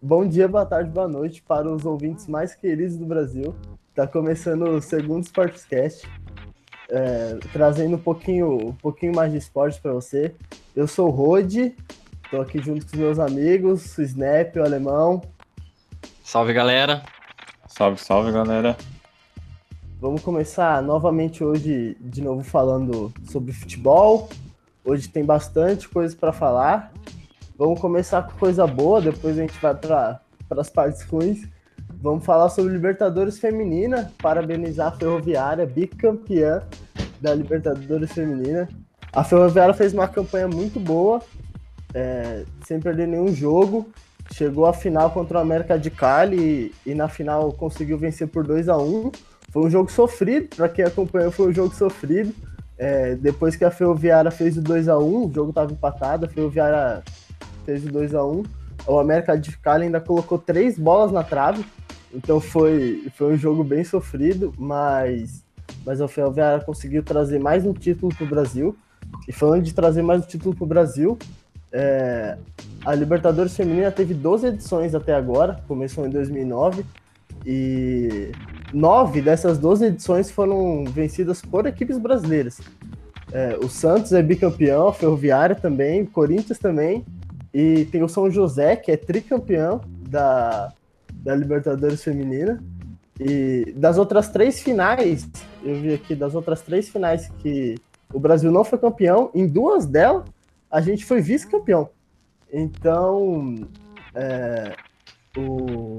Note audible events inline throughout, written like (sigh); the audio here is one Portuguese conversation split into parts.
Bom dia, boa tarde, boa noite para os ouvintes mais queridos do Brasil. Está começando o segundo Sportscast, é, trazendo um pouquinho, um pouquinho mais de esporte para você. Eu sou o Rode, estou aqui junto com os meus amigos, o Snap, o Alemão. Salve, galera. Salve, salve, galera. Vamos começar novamente hoje, de novo, falando sobre futebol. Hoje tem bastante coisa para falar. Vamos começar com coisa boa, depois a gente vai para as partes ruins. Vamos falar sobre Libertadores Feminina, parabenizar a Ferroviária, bicampeã da Libertadores Feminina. A Ferroviária fez uma campanha muito boa, é, sem perder nenhum jogo. Chegou à final contra o América de Cali e, e na final conseguiu vencer por 2 a 1 Foi um jogo sofrido, para quem acompanhou, foi um jogo sofrido. É, depois que a Ferroviária fez o 2 a 1 o jogo estava empatado, a Ferroviária fez o 2 a 1 O América de Cali ainda colocou três bolas na trave, então foi, foi um jogo bem sofrido, mas, mas a Ferroviária conseguiu trazer mais um título para o Brasil. E falando de trazer mais um título para o Brasil, é, a Libertadores Feminina teve 12 edições até agora, começou em 2009, e nove dessas 12 edições foram vencidas por equipes brasileiras. É, o Santos é bicampeão, a Ferroviária também, o Corinthians também, e tem o São José, que é tricampeão da, da Libertadores Feminina. E das outras três finais, eu vi aqui, das outras três finais que o Brasil não foi campeão, em duas delas a gente foi vice-campeão. Então, é, o,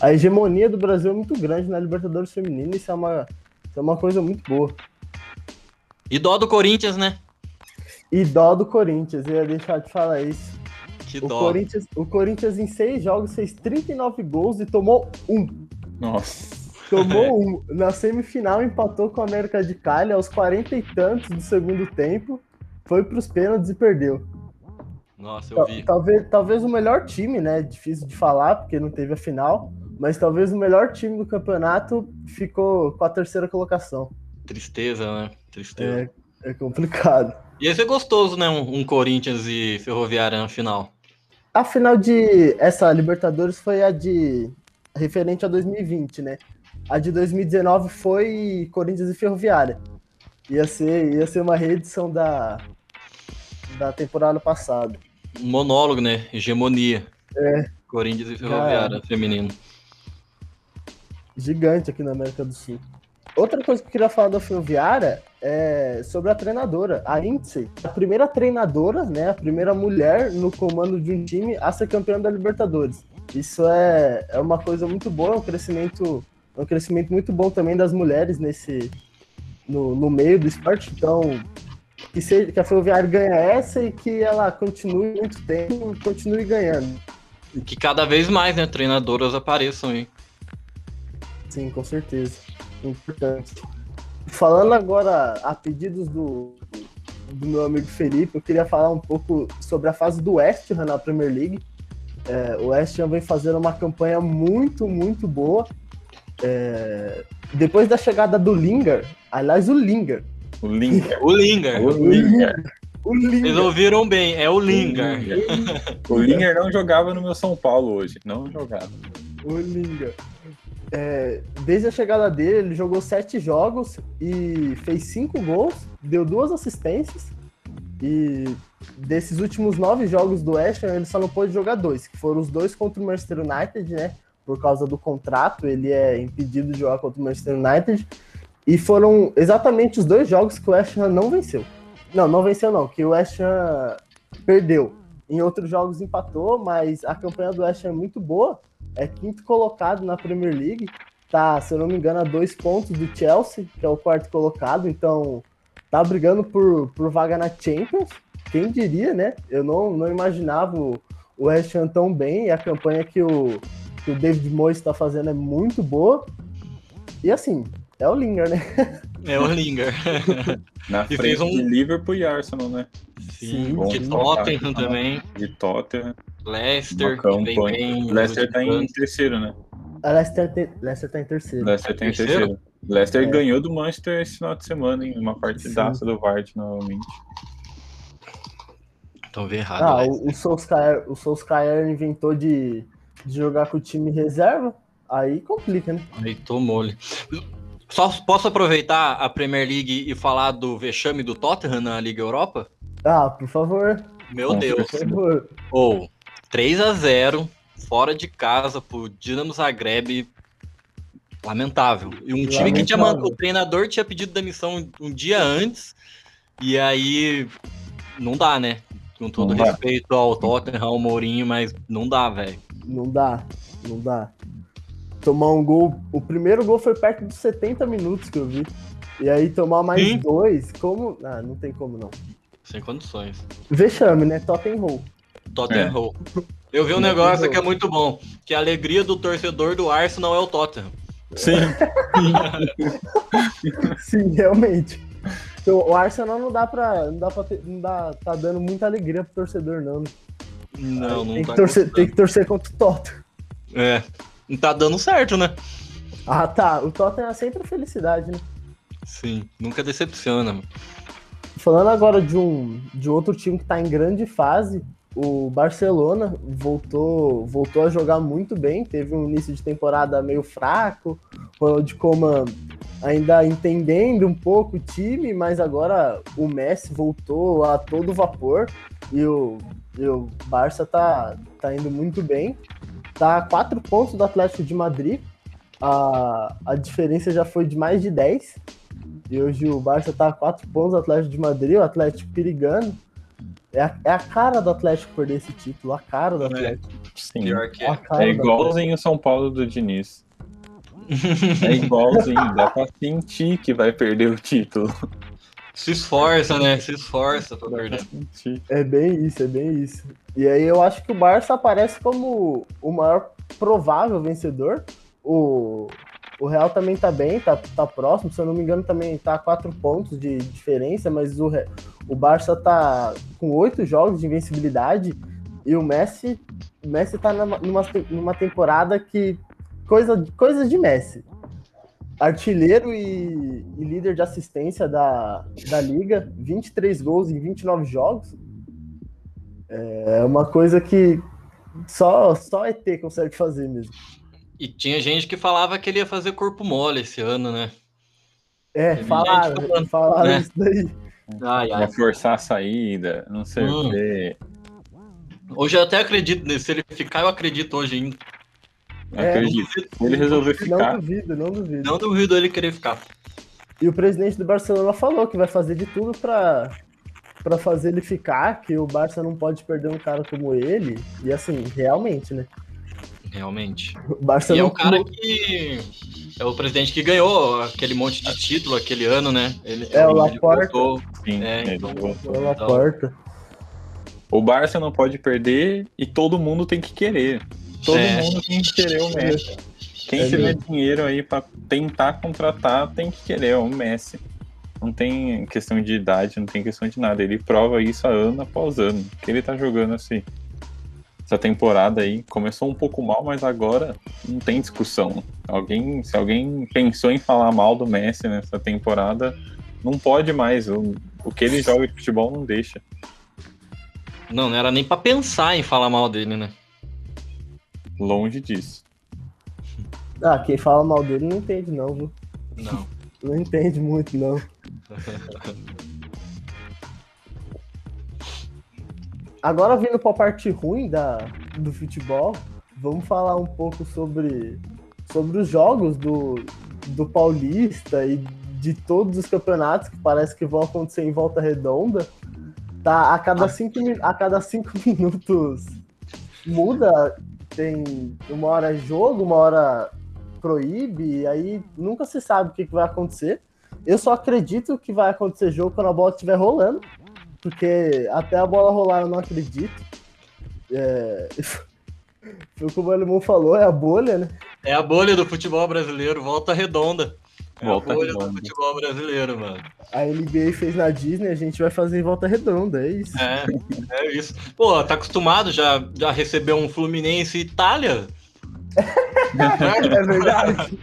a hegemonia do Brasil é muito grande na Libertadores Feminina, isso é uma, isso é uma coisa muito boa. E dó do Corinthians, né? E dó do Corinthians, eu ia deixar de falar isso. Que o dó. Corinthians, o Corinthians em seis jogos fez 39 gols e tomou um. Nossa. Tomou um. Na semifinal empatou com a América de Cali aos 40 e tantos do segundo tempo. Foi para os pênaltis e perdeu. Nossa, eu vi. Talvez, talvez o melhor time, né? Difícil de falar, porque não teve a final. Mas talvez o melhor time do campeonato ficou com a terceira colocação. Tristeza, né? Tristeza. É, é complicado. Ia ser gostoso, né? Um, um Corinthians e Ferroviária na final. A final de essa Libertadores foi a de referente a 2020, né? A de 2019 foi Corinthians e Ferroviária. Ia ser, ia ser uma reedição da, da temporada passada. Um monólogo, né? Hegemonia. É. Corinthians e Ferroviária feminino. Gigante aqui na América do Sul. Outra coisa que eu queria falar da Ferroviária é sobre a treinadora, a Lindsay. A primeira treinadora, né? A primeira mulher no comando de um time a ser campeã da Libertadores. Isso é, é uma coisa muito boa, é um crescimento, é um crescimento muito bom também das mulheres nesse no, no meio do esporte. Então, que, seja, que a Ferroviária ganhe essa e que ela continue muito tempo, continue ganhando. E que cada vez mais, né? Treinadoras apareçam aí. Sim, com certeza. Importante. Falando agora a pedidos do, do meu amigo Felipe, eu queria falar um pouco sobre a fase do West Ham na Premier League. É, o West Ham vem fazendo uma campanha muito, muito boa. É, depois da chegada do Linger, aliás, o Linger. O Linger. O Linger. O Linger. O Linger. Vocês ouviram bem, é o Linger. O Linger não jogava no meu São Paulo hoje. Não jogava. O Linger. É, desde a chegada dele, ele jogou sete jogos e fez cinco gols, deu duas assistências. E desses últimos nove jogos do West Ham, ele só não pôde jogar dois, que foram os dois contra o Manchester United, né? Por causa do contrato, ele é impedido de jogar contra o Manchester United. E foram exatamente os dois jogos que o West Ham não venceu. Não, não venceu não, que o West Ham perdeu. Em outros jogos empatou, mas a campanha do West Ham é muito boa. É quinto colocado na Premier League. Tá, se eu não me engano, a dois pontos do Chelsea, que é o quarto colocado. Então, tá brigando por, por vaga na Champions. Quem diria, né? Eu não, não imaginava o o West Ham tão bem. E a campanha que o, que o David Moyes está fazendo é muito boa. E assim, é o Linger, né? (laughs) É o Linger. (laughs) Na E frente fez um- de Liverpool e Arsenal, né? Sim, Bom, de Tottenham tá. também. De Tottenham. Leicester, que vem campanha. bem. Leicester tá em terceiro, né? A Leicester, tem, Leicester tá em terceiro. Leicester tá em Terceiro? terceiro. Leicester É. ganhou do Manchester esse final de semana em uma partidaça do Vard novamente. Então vê errado. Ah, o, o Solskjaer, o Solskjaer inventou de, de jogar com o time reserva, aí complica, né? Aí tomou-lhe. Só posso aproveitar a Premier League e falar do vexame do Tottenham na Liga Europa? Ah, por favor, Meu Deus. por favor. Ou 3 a 0 fora de casa pro Dinamo Zagreb. Lamentável. E um time que tinha mandado, o treinador tinha pedido demissão um dia antes. E aí não dá, né? Com todo Não dá. respeito ao Tottenham, ao Mourinho, mas não dá, velho. Não dá, não dá. Tomar um gol. O primeiro gol foi perto dos 70 minutos que eu vi. E aí tomar mais Sim. dois, como. Ah, não tem como não. Sem condições. Vexame, né? Tottenham. Tottenham. Eu vi um negócio que é muito bom, que a alegria do torcedor do Arsenal é o Tottenham. Sim. (laughs) Sim, realmente. Então, o Arsenal não dá pra. Não dá pra ter, não dá, tá dando muita alegria pro torcedor, não. Não, não tem, tá que torcer, gostando. tem que torcer contra o Tottenham. É. Não tá dando certo, né? Ah, tá. O Tottenham é sempre felicidade, né? Sim, nunca decepciona. mano. Falando agora de um de outro time que tá em grande fase, o Barcelona voltou, voltou a jogar muito bem, teve um início de temporada meio fraco, Ronald Koeman ainda entendendo um pouco o time, mas agora o Messi voltou a todo vapor e o, e o Barça tá, tá indo muito bem. Tá a quatro pontos do Atlético de Madrid, a, a diferença já foi de mais de 10. E hoje o Barça tá a 4 pontos do Atlético de Madrid, o Atlético perigando. É a, é a cara do Atlético perder esse título, a cara do É. Atlético. Sim. Pior que é. É igualzinho o São Paulo do Diniz. (laughs) É igualzinho, dá pra sentir que vai perder o título. Se esforça, né? Se esforça pra Dá pra perder. sentir. É bem isso, é bem isso. E aí eu acho que o Barça aparece como o maior provável vencedor. O, o Real também tá bem, tá, tá próximo. Se eu não me engano, também tá a 4 pontos de diferença, mas o, o Barça tá com oito jogos de invencibilidade. E o Messi, o Messi tá numa, numa temporada que. Coisa, coisa de Messi. Artilheiro e, e líder de assistência da, da liga, 23 gols em 29 jogos. É uma coisa que só, só ET consegue fazer mesmo. E tinha gente que falava que ele ia fazer corpo mole esse ano, né? É, falaram, falando, falaram né? isso daí. Ai, ai. Vai forçar a saída, não sei Hum. o quê. Hoje eu até acredito nele. Se ele ficar, eu acredito hoje ainda. É, Acredito. Se ele resolver Não ficar, duvido, não duvido. Não duvido ele querer ficar. E o presidente do Barcelona falou que vai fazer de tudo pra, pra fazer ele ficar, que o Barça não pode perder um cara como ele. E assim, realmente, né? Realmente. O Barça E é o cara que. É o presidente que ganhou aquele monte de título aquele ano, né? Ele, É, o ele Laporta. voltou. sim, É, ele então- voltou. pela porta. O Barça não pode perder e todo mundo tem que querer. Todo É. mundo tem que querer o Messi. Quem É tiver dinheiro aí pra tentar contratar tem que querer o Messi. Não tem questão de idade, não tem questão de nada. Ele prova isso ano após ano. Que ele tá jogando assim. Essa temporada aí começou um pouco mal, mas agora não tem discussão. Alguém, se alguém pensou em falar mal do Messi nessa temporada, não pode mais. O, o que ele joga de futebol não deixa. Não, não era nem pra pensar em falar mal dele, né? Longe disso. Ah, quem fala mal dele não entende, não, viu? Não. Não entende muito, não. (laughs) Agora vindo para a parte ruim da, do futebol, vamos falar um pouco sobre, sobre os jogos do, do Paulista e de todos os campeonatos que parece que vão acontecer em volta redonda. Tá, a cada cinco, mi- a cada cinco (laughs) minutos muda, tem uma hora é jogo, uma hora proíbe, e aí nunca se sabe o que, que vai acontecer. Eu só acredito que vai acontecer jogo quando a bola estiver rolando, porque até a bola rolar eu não acredito. É... (laughs) Foi como o Alemão falou, é a bolha, né? É a bolha do futebol brasileiro, volta redonda. É Volta a bolha redonda. do futebol brasileiro, mano. A NBA fez na Disney, a gente vai fazer em volta redonda, é isso. É, é isso. Pô, tá acostumado já, já receber um Fluminense e Itália? (laughs) É verdade.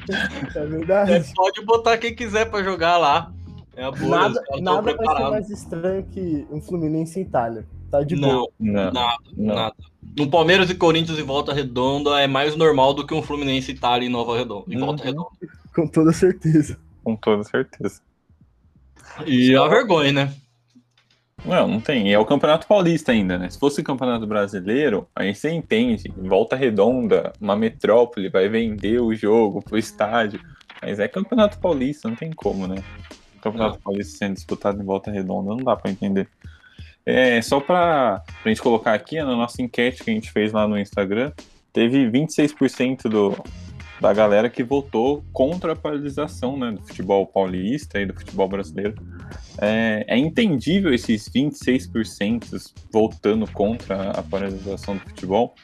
É É, verdade. pode botar quem quiser pra jogar lá. É a bolha, Nada, nada vai ser mais estranho que um Fluminense em Itália. tá de Não, boa. Não, nada, não. nada. No Palmeiras e Corinthians em Volta Redonda é mais normal do que um Fluminense e Itália em Nova Redonda, em Volta Uhum. Redonda. Com toda certeza. com toda certeza. E é uma vergonha, né? Não, não tem. E é o Campeonato Paulista ainda, né? Se fosse o Campeonato Brasileiro, aí você entende. Volta redonda, uma metrópole vai vender o jogo pro estádio. Mas é Campeonato Paulista, não tem como, né? Campeonato Paulista sendo disputado em volta redonda, não dá pra entender. É, só pra, pra gente colocar aqui, na nossa enquete que a gente fez lá no Instagram, teve 26% do, da galera que votou contra a paralisação né, do futebol paulista e do futebol brasileiro. É, é entendível esses 26% votando contra a paralisação do futebol,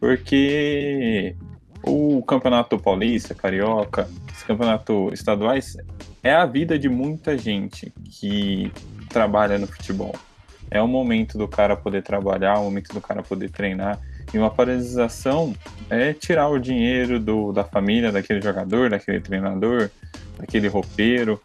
porque o campeonato paulista, carioca, esse campeonato estaduais é a vida de muita gente que trabalha no futebol. É o momento do cara poder trabalhar, o momento do cara poder treinar. E uma paralisação é tirar o dinheiro do, da família daquele jogador, daquele treinador, daquele roupeiro.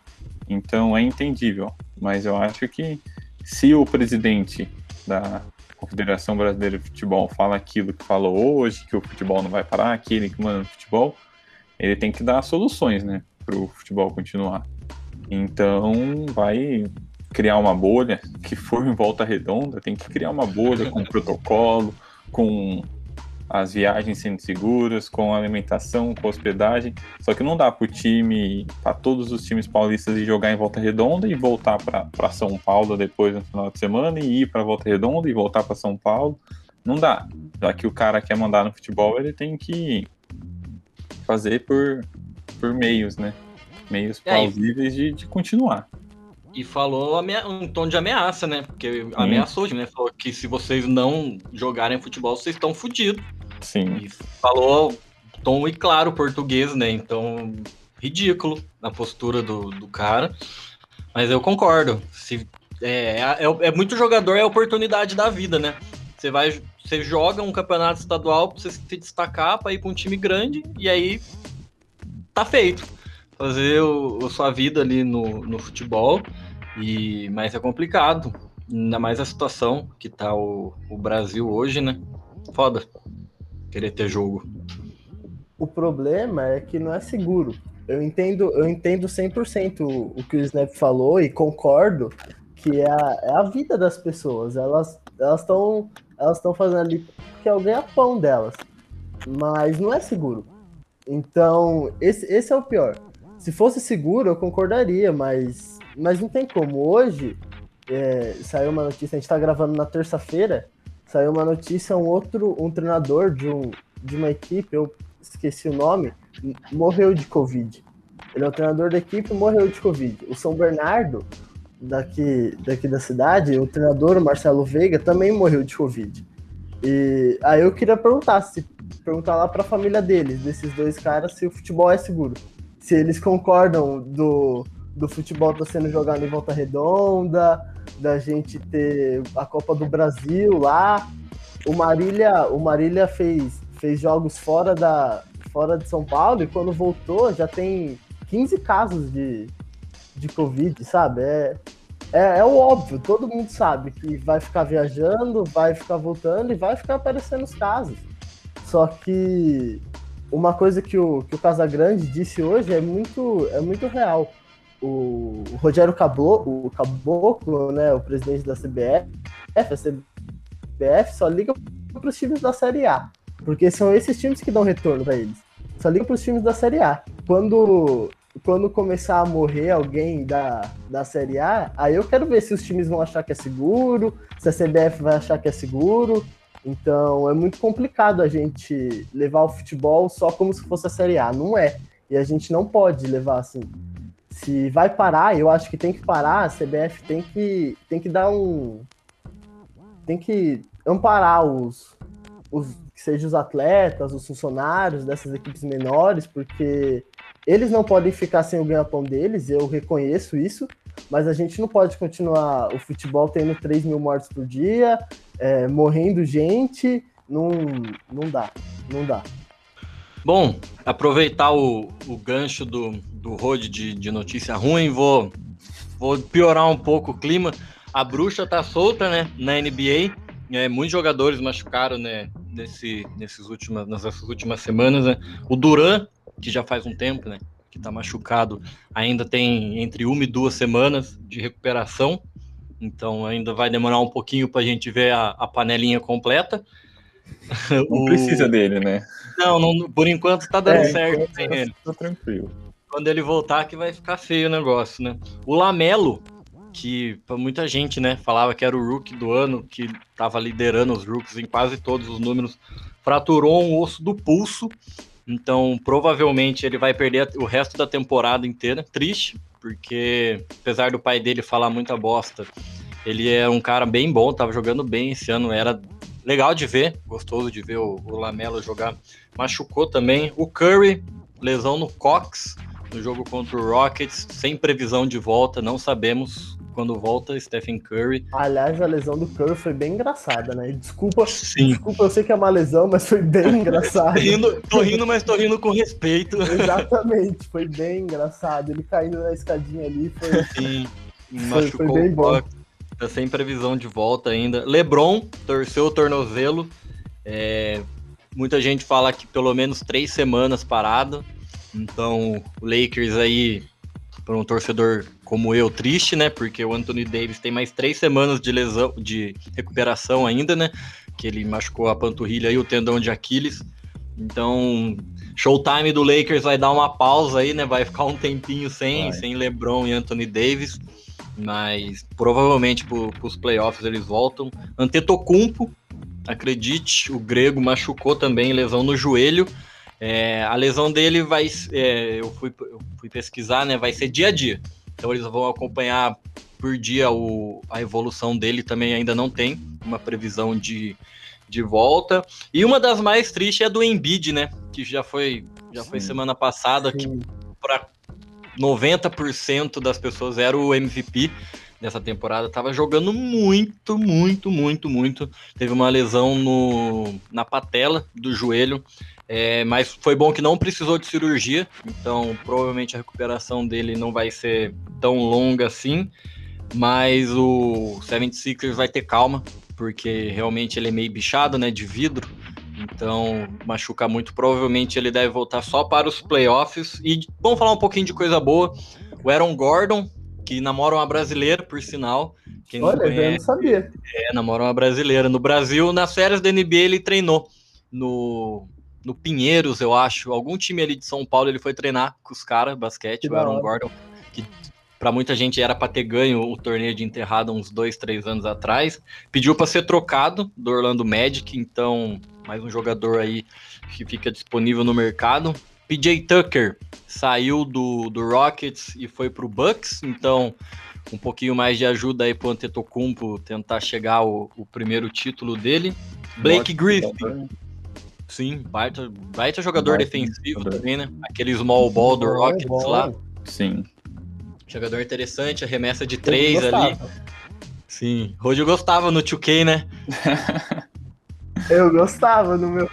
Então é entendível. Mas eu acho que se o presidente da Confederação Brasileira de Futebol fala aquilo que falou hoje, que o futebol não vai parar, aquele que manda no futebol, ele tem que dar soluções, né, para o futebol continuar. Então vai criar uma bolha que for em volta redonda, tem que criar uma bolha com protocolo, com as viagens sendo seguras, com alimentação, com hospedagem. Só que não dá para o time, para todos os times paulistas ir jogar em Volta Redonda e voltar para São Paulo depois no final de semana e ir para Volta Redonda e voltar para São Paulo. Não dá. Já que o cara quer mandar no futebol, ele tem que fazer por, por meios, né? Meios É, plausíveis de, de continuar. E falou um tom de ameaça, né? Porque ameaçou, né? Falou que se vocês não jogarem futebol, vocês estão fodidos. Sim. E falou tom e claro português, né? Então, ridículo na postura do, do cara. Mas eu concordo. Se, é, é, é muito jogador, é a oportunidade da vida, né? Você vai. Você joga um campeonato estadual pra você se destacar pra ir pra um time grande e aí tá feito. Fazer o, a sua vida ali no, no futebol. E, mas é complicado. Ainda mais a situação que tá o, o Brasil hoje, né? Foda. Querer ter jogo. O problema é que não é seguro. Eu entendo, eu entendo 100% o que o Snap falou e concordo que é a, é a vida das pessoas. Elas estão elas estão fazendo ali porque é o ganha-pão delas. Mas não é seguro. Então, esse, esse é o pior. Se fosse seguro, eu concordaria, mas, mas não tem como. Hoje, é, saiu uma notícia, a gente está gravando na terça-feira, saiu uma notícia, um outro, um treinador de, um, de uma equipe, eu esqueci o nome, morreu de Covid. Ele é o treinador da equipe morreu de Covid. O São Bernardo, daqui, daqui da cidade, o treinador, o Marcelo Veiga, também morreu de Covid. E aí eu queria perguntar, se perguntar lá para a família deles, desses dois caras, se o futebol é seguro. Se eles concordam do, do futebol estar sendo jogado em volta redonda, da gente ter a Copa do Brasil lá. O Marília, o Marília fez, fez jogos fora, da, fora de São Paulo e quando voltou já tem 15 casos de, de Covid, sabe? É, é, é o óbvio, todo mundo sabe que vai ficar viajando, vai ficar voltando e vai ficar aparecendo os casos. Só que uma coisa que o, que o Casagrande disse hoje é muito, é muito real. O, o Rogério Caboclo, o Caboclo, né, o presidente da CBF, a CBF só liga para os times da Série A, porque são esses times que dão retorno para eles. Só liga para os times da Série A. Quando quando começar a morrer alguém da, da Série A, aí eu quero ver se os times vão achar que é seguro, se a CBF vai achar que é seguro. Então é muito complicado a gente levar o futebol só como se fosse a Série A. Não é. E a gente não pode levar assim. Se vai parar, eu acho que tem que parar, a CBF tem que, tem que dar um. Tem que amparar os, os. Que sejam os atletas, os funcionários dessas equipes menores, porque eles não podem ficar sem o ganha-pão deles, eu reconheço isso, mas a gente não pode continuar o futebol tendo 3 mil mortes por dia, é, morrendo gente, não, não dá, não dá. Bom, aproveitar o, o gancho do, do Rod de, de notícia ruim, vou, vou piorar um pouco o clima. A bruxa tá solta, né, na NBA. É, muitos jogadores machucaram, né, nesse, nesses últimas, nessas últimas semanas, né? O Duran, que já faz um tempo, né, que tá machucado, ainda tem entre uma e duas semanas de recuperação, então ainda vai demorar um pouquinho para a gente ver a, a, panelinha completa. (laughs) Não o... precisa dele, né? Não, não, por enquanto tá dando é, certo. Tá tranquilo. Quando ele voltar que vai ficar feio o negócio, né? O Lamelo, que para muita gente, né, falava que era o rookie do ano, que estava liderando os rookies em quase todos os números, fraturou um osso do pulso, então provavelmente ele vai perder o resto da temporada inteira. Triste, porque apesar do pai dele falar muita bosta, ele é um cara bem bom, tava jogando bem esse ano, era legal de ver, gostoso de ver o, o Lamelo jogar. Machucou também o Curry, lesão no Cox no jogo contra o Rockets, sem previsão de volta, não sabemos quando volta Stephen Curry. Aliás, a lesão do Curry foi bem engraçada, né? Desculpa, Sim. desculpa, eu sei que é uma lesão, mas foi bem (laughs) engraçado. rindo, tô rindo, mas tô rindo com respeito. Exatamente, foi bem engraçado. Ele caindo na escadinha ali foi. Sim, (laughs) machucou foi, bem bom. Tá sem previsão de volta ainda. LeBron torceu o tornozelo. É, muita gente fala que pelo menos três semanas parado. Então, o Lakers aí, para um torcedor como eu, triste, né? Porque o Anthony Davis tem mais três semanas de lesão, de recuperação ainda, né? Que ele machucou a panturrilha e o tendão de Aquiles. Então, showtime do Lakers vai dar uma pausa aí, né? Vai ficar um tempinho sem, sem LeBron e Anthony Davis. Mas provavelmente para os playoffs eles voltam. Antetokounmpo, acredite, o grego machucou também, lesão no joelho. É, a lesão dele vai. É, eu, fui, eu fui pesquisar, né? Vai ser dia a dia. Então eles vão acompanhar por dia o, a evolução dele também ainda não tem uma previsão de, de volta. E uma das mais tristes é do Embiid, né? Que já foi, já foi semana passada, Sim. que para 90% das pessoas era o MVP nessa temporada. Tava jogando muito, muito, muito, muito. Teve uma lesão no, na patela do joelho. É, mas foi bom que não precisou de cirurgia, então provavelmente a recuperação dele não vai ser tão longa assim. Mas o 76ers vai ter calma, porque realmente ele é meio bichado, né, de vidro. Então, machuca muito. Provavelmente ele deve voltar só para os playoffs. E vamos falar um pouquinho de coisa boa. O Aaron Gordon, que namora uma brasileira, por sinal. Quem Olha, conhece, eu não sabia. É, namora uma brasileira. No Brasil, nas férias da NBA, ele treinou no no Pinheiros, eu acho. Algum time ali de São Paulo, ele foi treinar com os caras, basquete, que o Aaron Gordon, que para muita gente era para ter ganho o torneio de enterrado uns dois, três anos atrás. Pediu para ser trocado do Orlando Magic, então mais um jogador aí que fica disponível no mercado. PJ Tucker saiu do, do Rockets e foi para o Bucks, então um pouquinho mais de ajuda aí para o Antetokounmpo tentar chegar ao, o primeiro título dele. Blake Griffin Sim, baita, baita jogador baita defensivo jogador. também, né? Aquele small ball do Rockets ball. lá. Sim. Jogador interessante, arremessa de três ali. Sim, hoje eu gostava no 2K, né? (laughs) eu gostava no meu,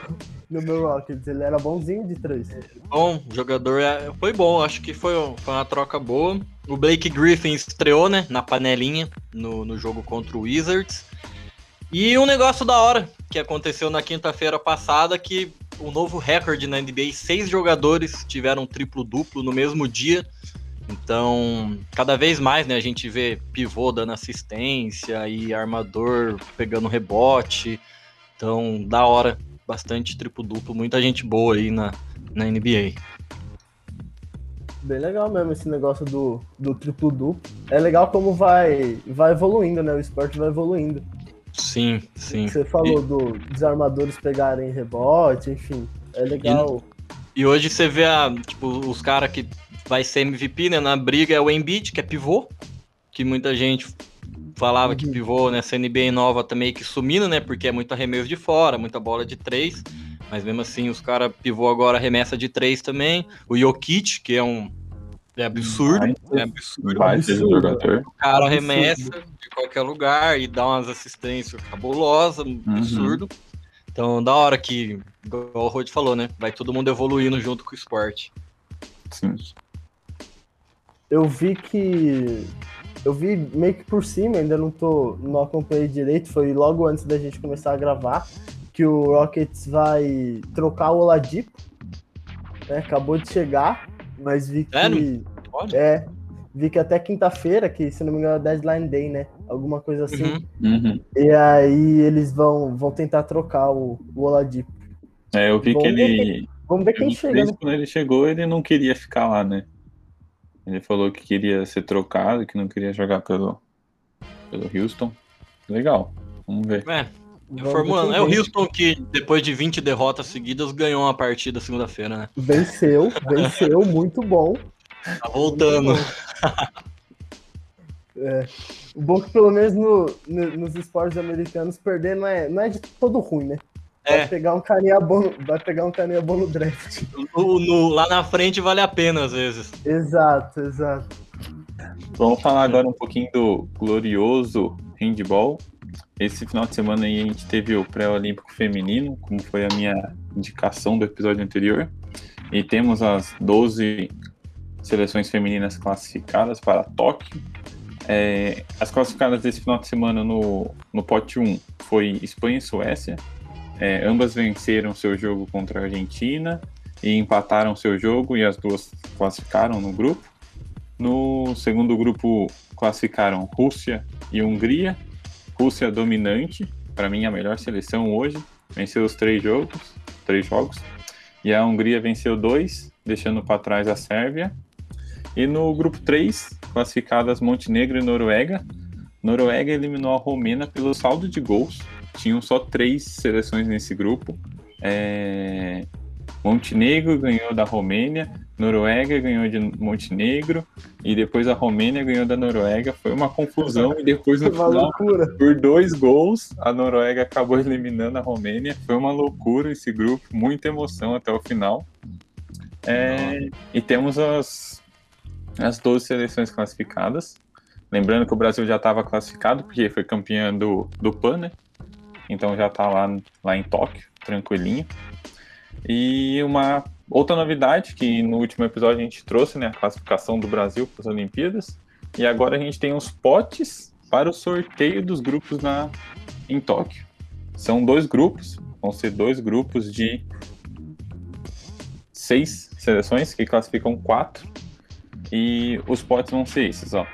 no meu Rockets, ele era bonzinho de três. Bom, jogador é, foi bom, acho que foi, foi uma troca boa. O Blake Griffin estreou, né, na panelinha, no, no jogo contra o Wizards. E um negócio da hora que aconteceu na quinta-feira passada, que o novo recorde na NBA, seis jogadores tiveram triplo-duplo no mesmo dia. Então, cada vez mais, né, a gente vê pivô dando assistência e armador pegando rebote. Então, da hora, bastante triplo-duplo, muita gente boa aí na, na NBA. Bem legal mesmo esse negócio do, do triplo-duplo. É legal como vai, vai evoluindo, né? O esporte vai evoluindo. Sim, sim. Você falou e... do, dos armadores pegarem rebote, enfim. É legal. E, e hoje você vê a, tipo, os caras que vai ser MVP, né? Na briga é o Embiid, que é pivô, que muita gente falava uhum. que pivô nessa NBA nova também tá que sumindo, né? Porque é muito arremesso de fora, muita bola de três. Mas mesmo assim, os caras pivô agora arremessa de três também. O Jokic, que é um é absurdo. é absurdo. Vai ser jogador. O cara arremessa de qualquer lugar e dá umas assistências cabulosas, uhum. absurdo. Então, da hora que, igual o Rod falou, né? Vai todo mundo evoluindo junto com o esporte. Sim. Eu vi que. Eu vi meio que por cima, ainda não tô, não acompanhei direito, foi logo antes da gente começar a gravar, que o Rockets vai trocar o Oladipo, né? Acabou de chegar, mas vi que? Pode? é, vi que até quinta-feira, que se não me engano é deadline day, né? Alguma coisa assim. Uhum. Uhum. E aí eles vão, vão tentar trocar o, o Oladipo. É, eu vi Vamos que ver ele. Vamos ver quem chega, né? Quando ele chegou, ele não queria ficar lá, né? Ele falou que queria ser trocado, que não queria jogar pelo, pelo Houston. Legal. Vamos ver. É, É o. Houston que, depois de 20 derrotas seguidas, ganhou uma partida segunda-feira, né? Venceu, venceu, (laughs) muito bom. Tá voltando. É. O bom é que pelo menos no, no- nos esportes americanos perder não é, não é de todo ruim, né? Vai É. pegar um carinha bom, vai pegar um carinha bom no draft. No- no- lá na frente vale a pena, às vezes. Exato, exato. Vamos falar agora um pouquinho do glorioso handball. Esse final de semana aí a gente teve o pré-olímpico feminino, como foi a minha indicação do episódio anterior. E temos as 12 seleções femininas classificadas para Tóquio. É, as classificadas desse final de semana no, no pote 1 foi Espanha e Suécia. É, ambas venceram seu jogo contra a Argentina e empataram seu jogo e as duas classificaram no grupo. No segundo grupo classificaram Rússia e Hungria. Rússia dominante, para mim a melhor seleção hoje, venceu os três jogos, três jogos. E a Hungria venceu dois, deixando para trás a Sérvia. E no grupo 3, classificadas Montenegro e Noruega. Noruega eliminou a Romênia pelo saldo de gols. Tinham só três seleções nesse grupo. É, Montenegro ganhou da Romênia, Noruega ganhou de Montenegro e depois a Romênia ganhou da Noruega. Foi uma confusão e depois no (laughs) Uma final, loucura. por dois gols, a Noruega acabou eliminando a Romênia. Foi uma loucura esse grupo, muita emoção até o final. É, e temos as, as 12 seleções classificadas. Lembrando que o Brasil já estava classificado, porque foi campeã do, do PAN, né? Então já está lá, lá em Tóquio, tranquilinho. E uma outra novidade que no último episódio a gente trouxe, né? A classificação do Brasil para as Olimpíadas. E agora a gente tem os potes para o sorteio dos grupos na, em Tóquio. São dois grupos, vão ser dois grupos de seis seleções que classificam quatro. E os potes vão ser esses, ó.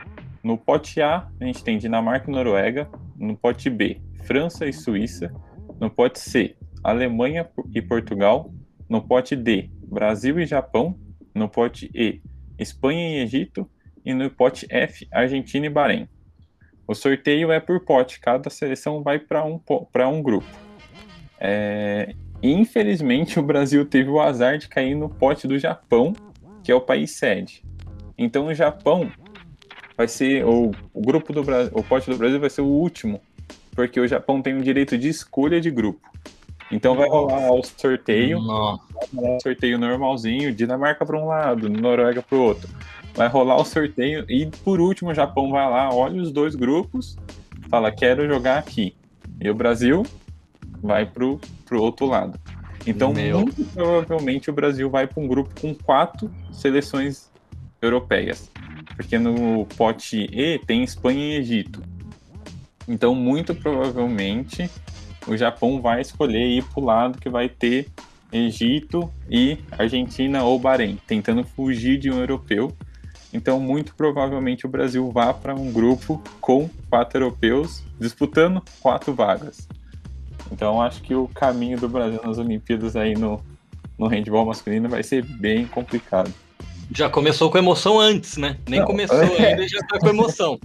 No pote A, a gente tem Dinamarca e Noruega. No pote B, França e Suíça. No pote C, Alemanha e Portugal. No pote D, Brasil e Japão. No pote E, Espanha e Egito. E no pote F, Argentina e Bahrein. O sorteio é por pote, cada seleção vai para um, um grupo. É, Infelizmente, (laughs) o Brasil teve o azar de cair no pote do Japão, que é o país sede. Então, o Japão vai ser o, o grupo do Brasil, o pote do Brasil vai ser o último, porque o Japão tem o direito de escolha de grupo. Então, vai rolar o sorteio, rolar o sorteio normalzinho, Dinamarca para um lado, Noruega para o outro. Vai rolar o sorteio e, por último, o Japão vai lá, olha os dois grupos, fala: quero jogar aqui. E o Brasil vai pro, pro outro lado. Então, Meu. muito provavelmente, o Brasil vai para um grupo com quatro seleções europeias. Porque no pote E tem Espanha e Egito. Então, muito provavelmente, o Japão vai escolher ir para o lado que vai ter Egito e Argentina ou Bahrein, tentando fugir de um europeu. Então, muito provavelmente, o Brasil vá para um grupo com quatro europeus disputando quatro vagas. Então, acho que o caminho do Brasil nas Olimpíadas aí no, no handball masculino vai ser bem complicado. Já começou com emoção antes, né? Nem Não, começou é. (laughs) ainda e já tá com emoção.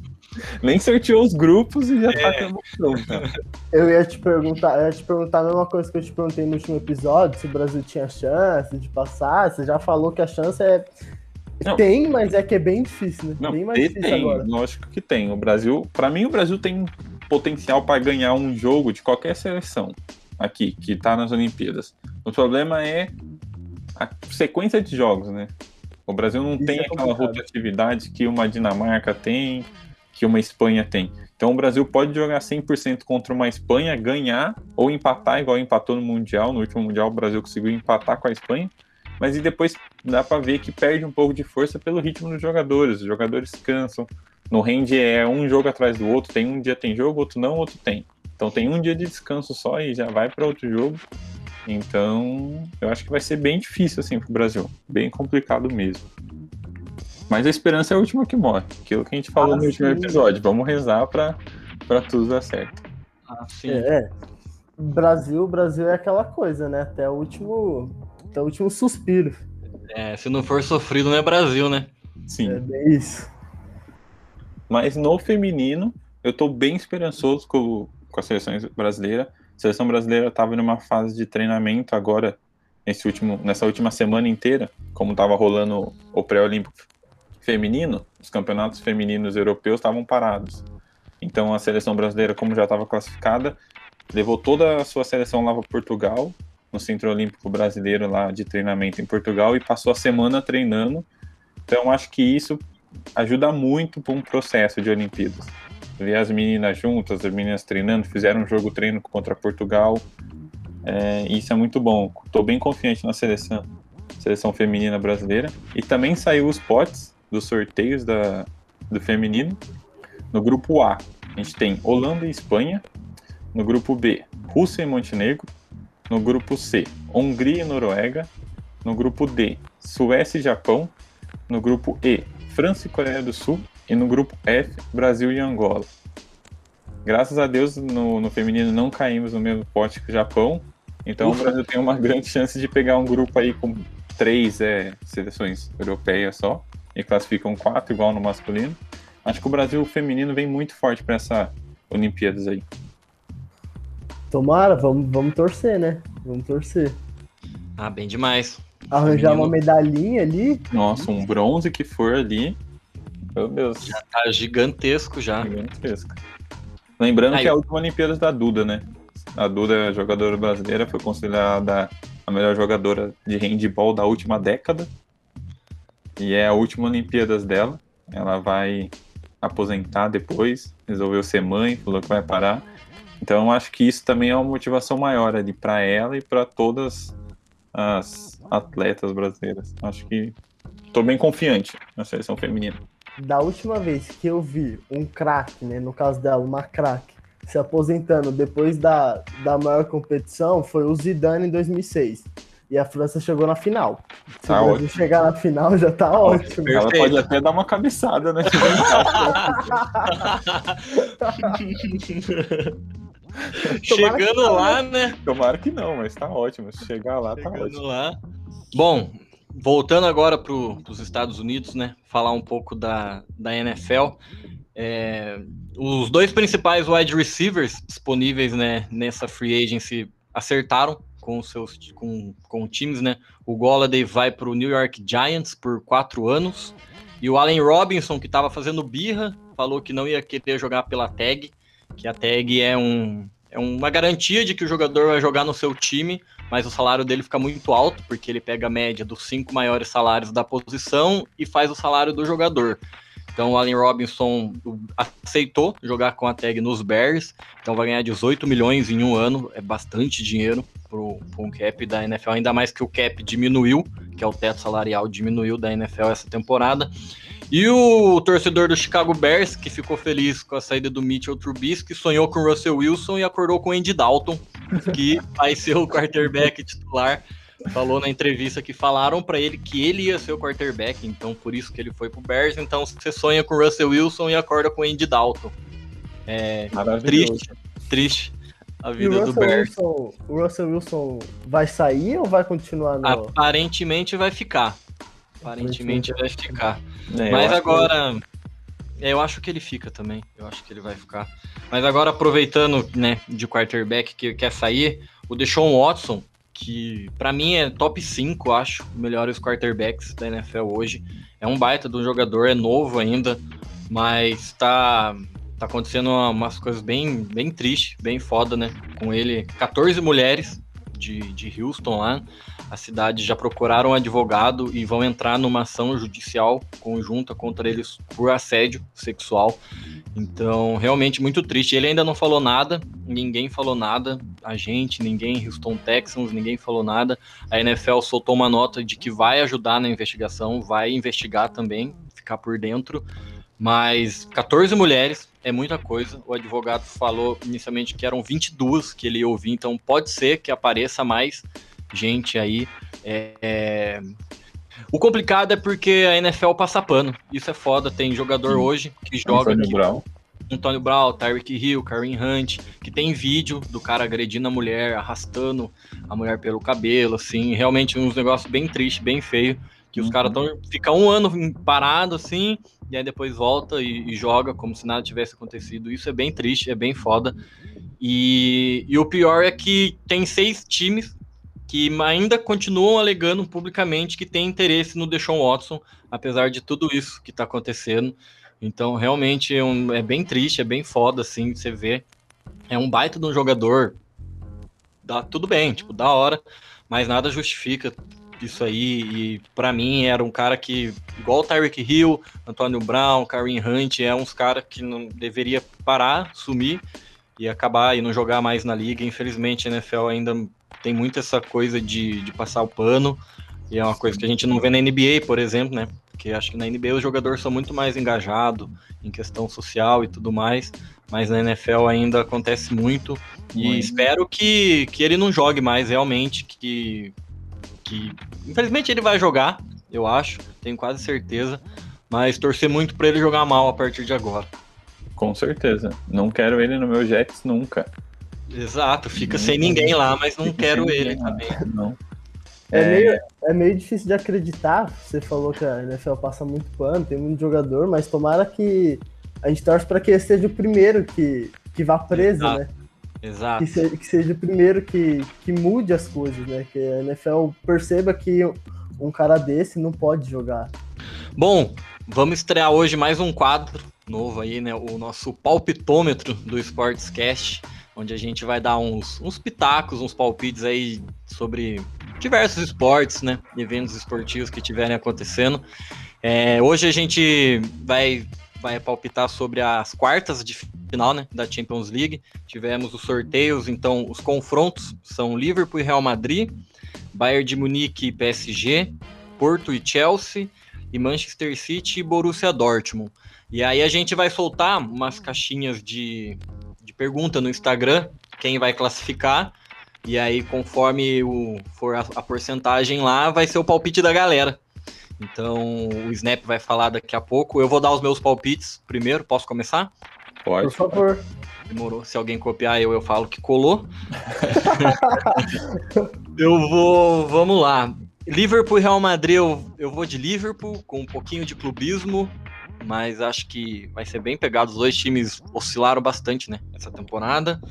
Nem sorteou os grupos e já tá com emoção, cara. Eu ia te perguntar, eu ia te perguntar a mesma coisa que eu te perguntei no último episódio, se o Brasil tinha chance de passar. Você já falou que a chance é. Não. Tem, mas é que é bem difícil, né? Não, bem mais difícil tem, agora. lógico que tem. O Brasil, para mim, o Brasil tem potencial para ganhar um jogo de qualquer seleção aqui que tá nas Olimpíadas. O problema é a sequência de jogos, né? O Brasil não Isso tem é aquela rotatividade que uma Dinamarca tem, que uma Espanha tem. Então o Brasil pode jogar 100% contra uma Espanha, ganhar ou empatar, igual empatou no Mundial. No último Mundial o Brasil conseguiu empatar com a Espanha, mas e depois dá para ver que perde um pouco de força pelo ritmo dos jogadores. Os jogadores cansam, No hand é um jogo atrás do outro, tem um dia tem jogo, outro não, outro tem. Então tem um dia de descanso só e já vai para outro jogo. Então, eu acho que vai ser bem difícil assim pro Brasil, bem complicado mesmo. Mas a esperança é a última que morre. Aquilo que a gente falou ah, no último episódio. Vamos rezar para tudo dar certo. Ah, sim. É, Brasil, Brasil é aquela coisa, né? Até o último, até o último suspiro. É, se não for sofrido, não é Brasil, né? Sim. É bem isso. Mas no feminino, eu tô bem esperançoso com, com a seleção brasileira. A seleção brasileira estava numa fase de treinamento agora, nesse último, nessa última semana inteira, como estava rolando o pré-olímpico feminino, os campeonatos femininos europeus estavam parados. Então a seleção brasileira, como já estava classificada, levou toda a sua seleção lá para Portugal, no Centro Olímpico Brasileiro lá de treinamento em Portugal e passou a semana treinando. Então acho que isso ajuda muito para um processo de Olimpíadas. Ver as meninas juntas, as meninas treinando, fizeram um jogo treino contra Portugal. É, isso é muito bom. Estou bem confiante na seleção, seleção feminina brasileira. E também saiu os potes dos sorteios da, do feminino. No grupo A, a gente tem Holanda e Espanha. No grupo B, Rússia e Montenegro. No grupo C, Hungria e Noruega. No grupo D, Suécia e Japão. No grupo E, França e Coreia do Sul. E no grupo F, Brasil e Angola. Graças a Deus, no, no feminino não caímos no mesmo pote que o Japão. Então Ufa. o Brasil tem uma (laughs) grande chance de pegar um grupo aí com três é, seleções europeias só. E classificam quatro, igual no masculino. Acho que o Brasil feminino vem muito forte para essa Olimpíadas aí. Tomara, vamos, vamos torcer, né? Vamos torcer. Ah, bem demais. Arranjar Feminino. uma medalhinha ali. Nossa, um bronze que for ali. Meu Deus. Já tá gigantesco já. Gigantesco. Lembrando Aí. que é a última Olimpíadas da Duda, né? A Duda, jogadora brasileira, foi considerada a melhor jogadora de handball da última década. E é a última Olimpíadas dela. Ela vai aposentar depois, resolveu ser mãe, falou que vai parar. Então acho que isso também é uma motivação maior ali para ela e para todas as atletas brasileiras. Acho que estou bem confiante na seleção feminina. Da última vez que eu vi um craque, né, no caso dela, uma craque, se aposentando depois da, da maior competição foi o Zidane em 2006 e a França chegou na final. Se tá o Brasil chegar na final, já tá ótimo. Ela pode até dar uma cabeçada, né? (laughs) Chegando lá, né? Tomara que não, mas tá ótimo. Se chegar lá, tá Chegando tá ótimo. Lá. Bom, voltando agora para os Estados Unidos, né? Falar um pouco da, da NFL. É, os dois principais wide receivers disponíveis né, nessa free agency acertaram com seus com, com times, né? O Golladay vai para o New York Giants por quatro anos e o Allen Robinson que estava fazendo birra falou que não ia querer jogar pela tag, que a tag é um é uma garantia de que o jogador vai jogar no seu time, mas o salário dele fica muito alto porque ele pega a média dos cinco maiores salários da posição e faz o salário do jogador. Então o Allen Robinson aceitou jogar com a tag nos Bears, então vai ganhar 18 milhões em um ano, é bastante dinheiro para um cap da NFL, ainda mais que o cap diminuiu, que é o teto salarial diminuiu da NFL essa temporada. E o torcedor do Chicago Bears, que ficou feliz com a saída do Mitchell Trubisky, sonhou com o Russell Wilson e acordou com o Andy Dalton, que (laughs) vai ser o quarterback titular falou na entrevista que falaram para ele que ele ia ser o quarterback, então por isso que ele foi pro Bears. Então você sonha com o Russell Wilson e acorda com o Andy Dalton. É triste, triste a vida do Bears. Wilson, o Russell Wilson vai sair ou vai continuar no... Aparentemente vai ficar. Aparentemente vai ficar. É, Mas agora. Que... É, eu acho que ele fica também. Eu acho que ele vai ficar. Mas agora, aproveitando, né, de quarterback que quer sair, o Deshaun Watson que para mim é top 5, acho, melhores quarterbacks da NFL hoje. É um baita de um jogador, é novo ainda, mas tá, tá acontecendo umas coisas bem, bem tristes, bem foda, né? Com ele, 14 mulheres de, de Houston lá, a cidade já procuraram um advogado e vão entrar numa ação judicial conjunta contra eles por assédio sexual. Então, realmente muito triste. Ele ainda não falou nada, ninguém falou nada, a gente, ninguém, Houston Texans, ninguém falou nada. A NFL soltou uma nota de que vai ajudar na investigação, vai investigar também, ficar por dentro. Mas 14 mulheres é muita coisa. O advogado falou inicialmente que eram 22 que ele ouviu, então pode ser que apareça mais gente aí. É, é... O complicado é porque a NFL passa pano. Isso é foda. Tem jogador Sim. hoje que joga. Antônio Brown. Antônio Brown, Tyreek Hill, Karen Hunt, que tem vídeo do cara agredindo a mulher, arrastando a mulher pelo cabelo, assim, realmente uns negócios bem tristes, bem feio, que uhum. os caras tão fica um ano parado assim, e aí depois volta e, e, joga como se nada tivesse acontecido. Isso é bem triste, é bem foda. E, e o pior é que tem seis times que ainda continuam alegando publicamente que tem interesse no Deshaun Watson, apesar de tudo isso que está acontecendo. Então, realmente é, um, é, bem triste, é bem foda, assim, você vê. É um baita de um jogador. Dá tudo bem, tipo, da hora, mas nada justifica isso aí. E para mim era um cara que, igual o Tyreek Hill, Antônio Brown, Kareem Hunt, é uns caras que não deveria parar, sumir e acabar e não jogar mais na liga. Infelizmente, a NFL ainda tem muito essa coisa de, de passar o pano. E é uma coisa que a gente não vê na NBA, por exemplo, né? Porque acho que na NBA os jogadores são muito mais engajados em questão social e tudo mais. Mas na NFL ainda acontece muito. E muito. espero que, que ele não jogue mais realmente. Que, que infelizmente ele vai jogar, eu acho, tenho quase certeza. Mas torcer muito para ele jogar mal a partir de agora. Com certeza. Não quero ele no meu Jets nunca. Exato, fica sem ninguém lá, mas não quero ele também. (laughs) Não. É, é, meio, é meio difícil de acreditar. Você falou que a NFL passa muito pano, tem muito jogador, mas tomara que a gente torce para que ele seja o primeiro que, que vá preso, Exato. né? Exato. Que, se, que seja o primeiro que, que mude as coisas, né? Que a NFL perceba que um cara desse não pode jogar. Bom, vamos estrear hoje mais um quadro novo aí, né? O nosso palpitômetro do Sportscast onde a gente vai dar uns, uns pitacos, uns palpites aí sobre diversos esportes, né? Eventos esportivos que estiverem acontecendo. É, hoje a gente vai, vai palpitar sobre as quartas de final né, da Champions League. Tivemos os sorteios, então os confrontos são Liverpool e Real Madrid, Bayern de Munique e PSG, Porto e Chelsea, e Manchester City e Borussia Dortmund. E aí a gente vai soltar umas caixinhas de, pergunta no Instagram quem vai classificar. E aí, conforme o, for a, a, porcentagem lá, vai ser o palpite da galera. Então, o Snap vai falar daqui a pouco. Eu vou dar os meus palpites primeiro. Posso começar? Pode. Por favor. Demorou. Se alguém copiar eu, eu falo que colou. (laughs) eu vou. Vamos lá. Liverpool e Real Madrid, eu, eu vou de Liverpool, com um pouquinho de clubismo mas acho que vai ser bem pegado. Os dois times oscilaram bastante, né, essa temporada.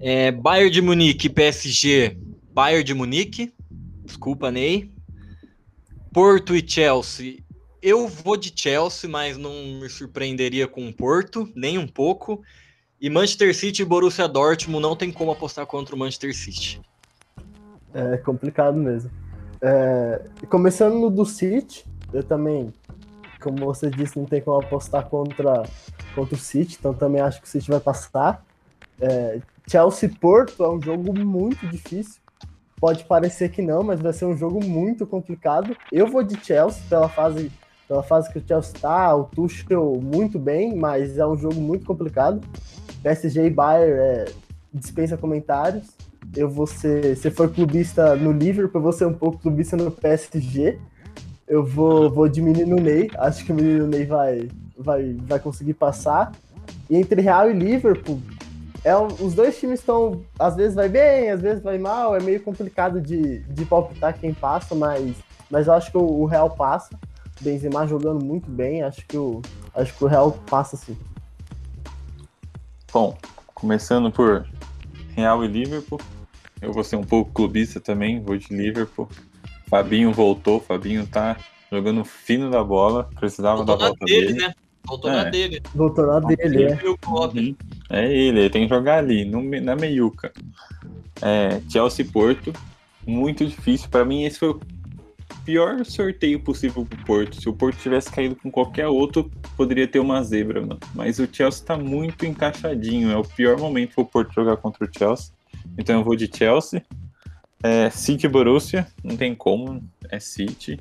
É, Bayern de Munique PSG. Bayern de Munique. Desculpa, Ney. Porto e Chelsea. Eu vou de Chelsea, mas não me surpreenderia com o Porto, nem um pouco. E Manchester City e Borussia Dortmund não tem como apostar contra o Manchester City. É complicado mesmo. É, começando no do City, eu também como você disse, não tem como apostar contra, contra o City, então também acho que o City vai passar. É, Chelsea Porto é um jogo muito difícil. Pode parecer que não, mas vai ser um jogo muito complicado. Eu vou de Chelsea pela fase, pela fase que o Chelsea está, o Tuchel muito bem, mas é um jogo muito complicado. PSG e Bayern é, dispensa comentários. Eu vou ser, se for clubista no Liverpool, eu vou ser um pouco clubista no PSG. Eu vou, vou de menino Ney. Acho que o menino Ney vai, vai, vai conseguir passar. E entre Real e Liverpool, é, os dois times estão. Às vezes vai bem, às vezes vai mal. É meio complicado de, de palpitar quem passa, mas, mas eu acho que o, o Real passa. Benzema jogando muito bem. Acho que o, acho que o Real passa sim. Bom, começando por Real e Liverpool. Eu vou ser um pouco clubista também, vou de Liverpool. Fabinho voltou, Fabinho tá jogando fino da bola, precisava voltou da volta dele, dele. né? Voltou é. na dele. Voltou na dele, é. Uhum. É ele, ele tem que jogar ali, no, na meiuca. É, Chelsea Porto, muito difícil. Para mim, esse foi o pior sorteio possível pro Porto. Se o Porto tivesse caído com qualquer outro, poderia ter uma zebra, mano. Mas o Chelsea tá muito encaixadinho. É o pior momento pro Porto jogar contra o Chelsea. Então eu vou de Chelsea. É, City Borussia, não tem como, é City.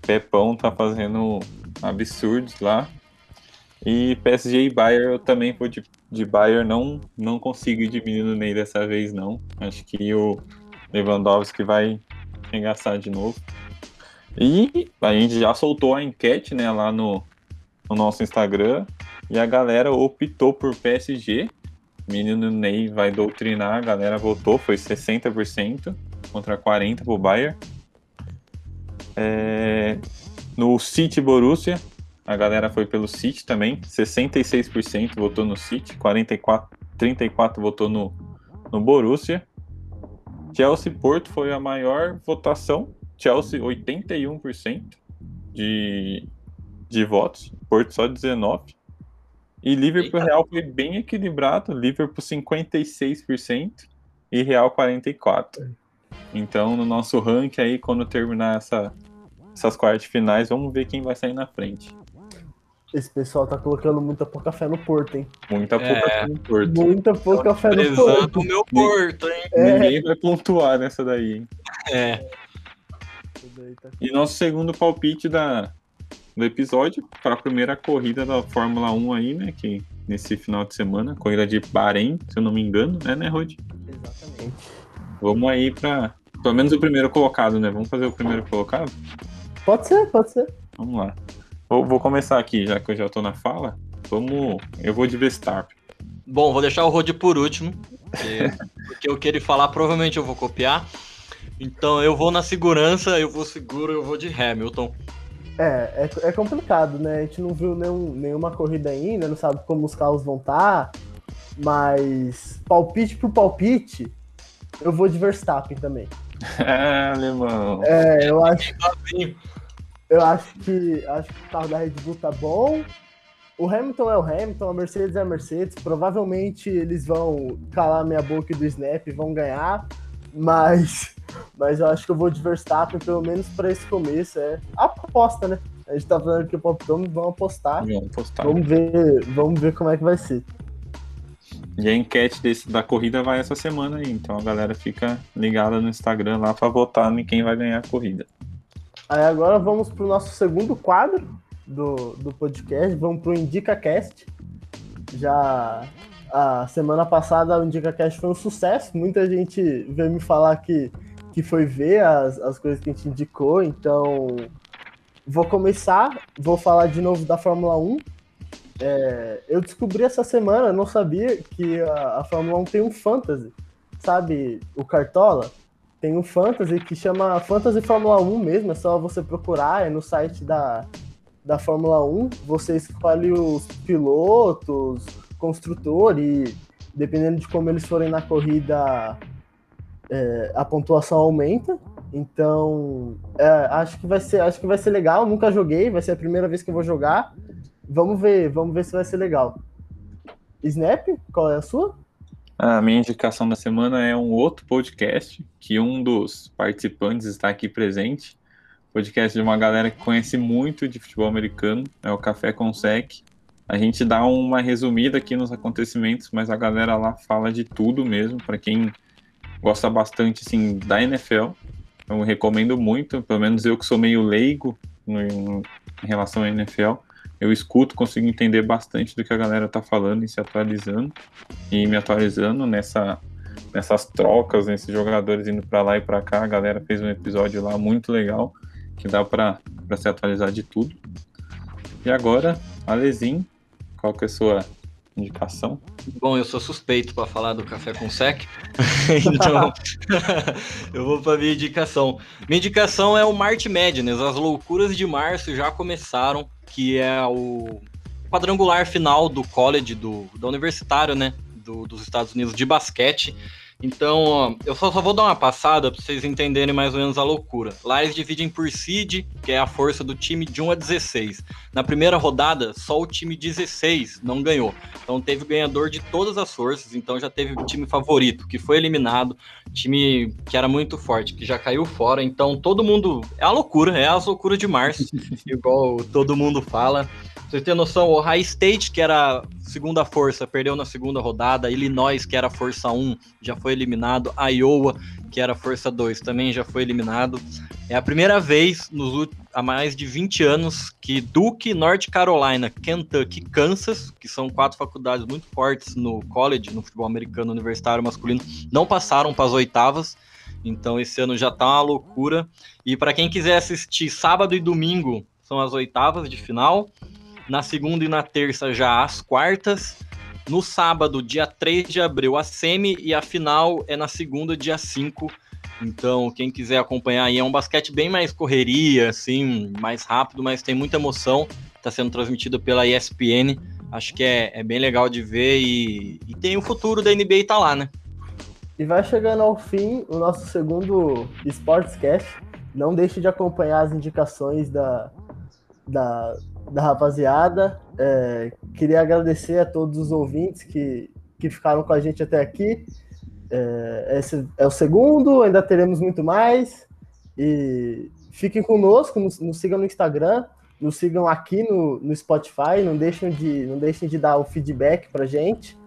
Pepão tá fazendo absurdos lá. E PSG e Bayern, eu também vou de, de Bayern, não, não consigo ir de menino Ney dessa vez, não. Acho que o Lewandowski vai engaçar de novo. E a gente já soltou a enquete, né, lá no, no nosso Instagram, e a galera optou por PSG. Menino Ney vai doutrinar, a galera votou, foi 60% contra 40% pro Bayern. É, no City Borussia, a galera foi pelo City também, 66% votou no City, 44, 34 votou no, no Borussia. Chelsea Porto foi a maior votação, Chelsea 81% de, de votos, Porto só 19. E Liverpool Eita. Real foi bem equilibrado, Liverpool 56% e Real 44. Então, no nosso ranking aí, quando terminar essa, essas quartas finais, vamos ver quem vai sair na frente. Esse pessoal tá colocando muita pouca fé no Porto, hein? Muita pouca é, fé no Porto. Muita pouca fé no Porto. o meu Porto, hein? É. Ninguém vai pontuar nessa daí, hein? É. Tá e nosso segundo palpite da, do episódio para a primeira corrida da Fórmula 1 aí, né? Que nesse final de semana, corrida de Bahrein, se eu não me engano, né, né, Rod? Exatamente. Vamos aí para pelo menos o primeiro colocado, né? Vamos fazer o primeiro colocado? Pode ser, pode ser. Vamos lá. Vou, vou começar aqui, já que eu já tô na fala. Vamos. Eu vou de Verstappen. Bom, vou deixar o Rod por último. Porque, porque o que ele falar, provavelmente eu vou copiar. Então eu vou na segurança, eu vou seguro, eu vou de Hamilton. É, é, é complicado, né? A gente não viu nenhum, nenhuma corrida ainda, não sabe como os carros vão estar. Tá, mas palpite pro palpite, eu vou de Verstappen também. É, (laughs) alemão. É, eu acho. Eu acho que acho que o carro da Red Bull tá bom. O Hamilton é o Hamilton, a Mercedes é a Mercedes. Provavelmente eles vão calar minha boca do Snap e vão ganhar. Mas, (laughs) mas eu acho que eu vou de Verstappen, pelo menos para esse começo. É aposta, né? A gente tá falando que o Popdome vão apostar. Vamos apostar. Vamos ver, vamos ver como é que vai ser. E a enquete desse, da corrida vai essa semana aí. Então a galera fica ligada no Instagram lá para votar em quem vai ganhar a corrida. Aí agora vamos para o nosso segundo quadro do, do podcast, vamos para o IndicaCast. Já a semana passada o IndicaCast foi um sucesso, muita gente veio me falar que, que foi ver as, as coisas que a gente indicou, então vou começar, vou falar de novo da Fórmula 1. É, eu descobri essa semana, não sabia que a, a Fórmula 1 tem um fantasy, sabe, o Cartola? Tem um fantasy que chama Fantasy Fórmula 1 mesmo, é só você procurar, é no site da, da Fórmula 1, você escolhe os pilotos, construtor e dependendo de como eles forem na corrida, é, a pontuação aumenta. Então, é, acho que vai ser, acho que vai ser legal. Nunca joguei, vai ser a primeira vez que eu vou jogar. Vamos ver, vamos ver se vai ser legal. Snap, qual é a sua? A minha indicação da semana é um outro podcast que um dos participantes está aqui presente. Podcast de uma galera que conhece muito de futebol americano, é o Café com Sec. A gente dá uma resumida aqui nos acontecimentos, mas a galera lá fala de tudo mesmo, para quem gosta bastante assim da NFL. Eu recomendo muito, pelo menos eu que sou meio leigo em relação à NFL eu escuto, consigo entender bastante do que a galera tá falando e se atualizando e me atualizando nessa nessas trocas, nesses jogadores indo para lá e para cá. A galera fez um episódio lá muito legal que dá para se atualizar de tudo. E agora, Alezin, qual que é a sua indicação? Bom, eu sou suspeito para falar do café com sec, (laughs) então (laughs) eu vou para minha indicação. Minha indicação é o March Madness, as loucuras de março já começaram que é o quadrangular final do college, do, do universitário, né? Do, dos Estados Unidos de basquete. Então, eu só, só vou dar uma passada para vocês entenderem mais ou menos a loucura. Lá eles dividem por seed, que é a força do time de 1 a 16. Na primeira rodada, só o time 16 não ganhou. Então teve ganhador de todas as forças, então já teve o time favorito, que foi eliminado, time que era muito forte, que já caiu fora. Então todo mundo. É a loucura, é a loucura de março, (laughs) igual todo mundo fala. Você tem noção, o High State, que era segunda força, perdeu na segunda rodada. Illinois, que era força 1, já foi eliminado. Iowa, que era força 2, também já foi eliminado. É a primeira vez nos, há mais de 20 anos que Duke, North Carolina, Kentucky, Kansas, que são quatro faculdades muito fortes no college, no futebol americano universitário masculino, não passaram para as oitavas. Então esse ano já tá uma loucura. E para quem quiser assistir sábado e domingo são as oitavas de final. Na segunda e na terça já as quartas. No sábado, dia 3 de abril, a semi e a final é na segunda, dia 5 então, quem quiser acompanhar aí, é um basquete bem mais correria, assim, mais rápido, mas tem muita emoção. Está sendo transmitido pela ESPN. Acho que é, é bem legal de ver e, e tem o futuro da NBA tá lá, né? E vai chegando ao fim o nosso segundo Sportscast. Não deixe de acompanhar as indicações da, da, da rapaziada. É, queria agradecer a todos os ouvintes que, que ficaram com a gente até aqui. É, esse é o segundo, ainda teremos muito mais. E fiquem conosco, nos, nos sigam no Instagram, nos sigam aqui no, no Spotify, não deixem, de, não deixem de dar o feedback pra gente.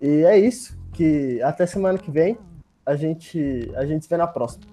E é isso, que até semana que vem a gente, a gente se vê na próxima.